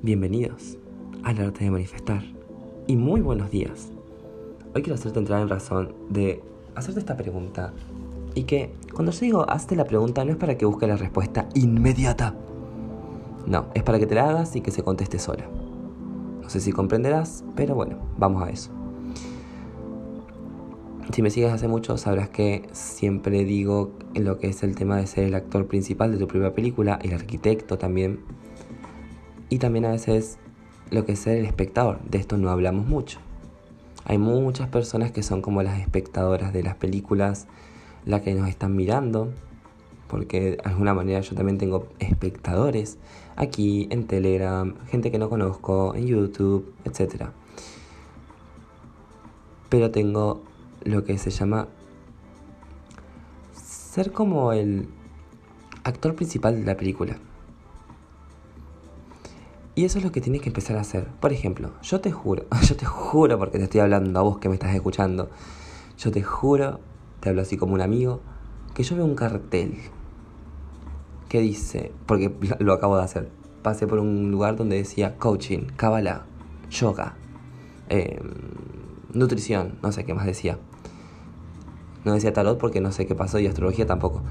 Bienvenidos al arte de manifestar y muy buenos días. Hoy quiero hacerte entrar en razón de hacerte esta pregunta y que cuando yo digo hazte la pregunta no es para que busques la respuesta inmediata. No, es para que te la hagas y que se conteste sola. No sé si comprenderás, pero bueno, vamos a eso. Si me sigues hace mucho sabrás que siempre digo en lo que es el tema de ser el actor principal de tu propia película, el arquitecto también y también a veces lo que es ser el espectador. De esto no hablamos mucho. Hay muchas personas que son como las espectadoras de las películas, las que nos están mirando, porque de alguna manera yo también tengo espectadores aquí en Telegram, gente que no conozco, en YouTube, etc. Pero tengo lo que se llama ser como el actor principal de la película. Y eso es lo que tienes que empezar a hacer. Por ejemplo, yo te juro, yo te juro porque te estoy hablando a vos que me estás escuchando, yo te juro, te hablo así como un amigo, que yo veo un cartel que dice, porque lo acabo de hacer, pasé por un lugar donde decía coaching, kabbalah, yoga, em, nutrición, no sé qué más decía. No decía tarot porque no sé qué pasó y astrología tampoco.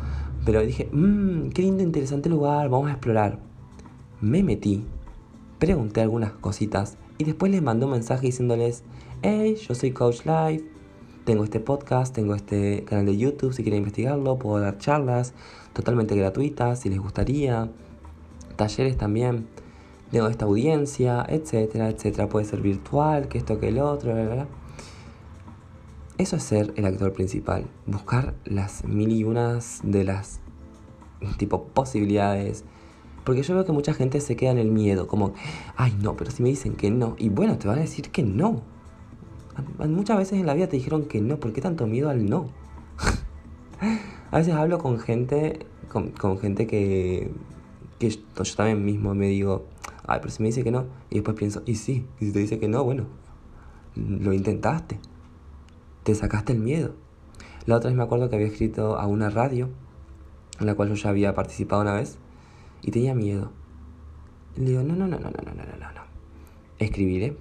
Pero dije, mmm, qué lindo, interesante lugar, vamos a explorar. Me metí pregunté algunas cositas y después les mandé un mensaje diciéndoles, hey, yo soy Coach Live, tengo este podcast, tengo este canal de YouTube, si quieren investigarlo, puedo dar charlas totalmente gratuitas, si les gustaría, talleres también, tengo esta audiencia, etcétera, etcétera, puede ser virtual, que esto, que el otro, bla, bla, bla. Eso es ser el actor principal, buscar las mil y unas de las tipo posibilidades, porque yo veo que mucha gente se queda en el miedo, como, ay no, pero si me dicen que no, y bueno, te van a decir que no. Muchas veces en la vida te dijeron que no, ¿por qué tanto miedo al no? a veces hablo con gente, con, gente que, que yo, también mismo me digo, ay, pero si me dice que no, y después pienso, y sí, y si te dice que no, bueno, lo intentaste, te sacaste el miedo. La otra vez me acuerdo que había escrito a una radio, en la cual yo ya había participado una vez, y tenía miedo. le digo, no, no, no, no, no, no, no, no, no. Escribiré.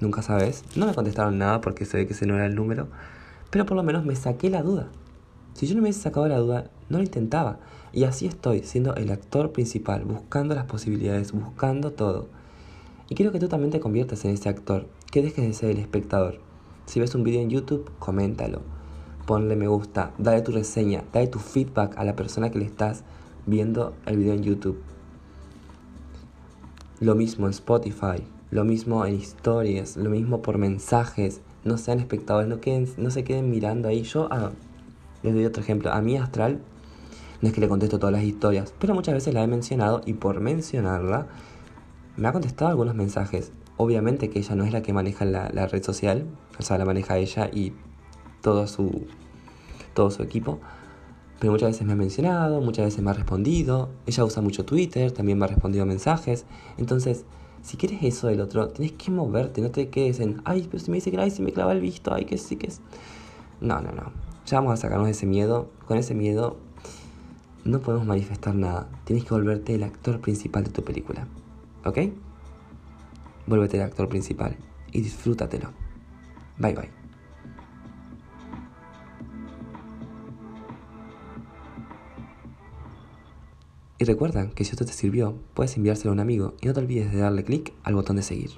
Nunca sabes. No me contestaron nada porque sé que ese no era el número. Pero por lo menos me saqué la duda. Si yo no me hubiese sacado la duda, no lo intentaba. Y así estoy, siendo el actor principal, buscando las posibilidades, buscando todo. Y quiero que tú también te conviertas en ese actor, que dejes de ser el espectador. Si ves un video en YouTube, coméntalo. Ponle me gusta, dale tu reseña, dale tu feedback a la persona que le estás viendo el video en YouTube. Lo mismo en Spotify, lo mismo en historias, lo mismo por mensajes. No sean espectadores, no, queden, no se queden mirando ahí. Yo ah, les doy otro ejemplo. A mi astral, no es que le contesto todas las historias, pero muchas veces la he mencionado y por mencionarla, me ha contestado algunos mensajes. Obviamente que ella no es la que maneja la, la red social, o sea, la maneja ella y todo su, todo su equipo pero muchas veces me ha mencionado, muchas veces me ha respondido. Ella usa mucho Twitter, también me ha respondido mensajes. Entonces, si quieres eso del otro, tienes que moverte, no te quedes en, ay, pero si me dice que, ay, si me clava el visto, ay, que sí, que es. No, no, no. Ya vamos a sacarnos de ese miedo. Con ese miedo no podemos manifestar nada. Tienes que volverte el actor principal de tu película. ¿Ok? Vuélvete el actor principal y disfrútatelo. Bye bye. Y recuerda que si esto te sirvió, puedes enviárselo a un amigo y no te olvides de darle clic al botón de seguir.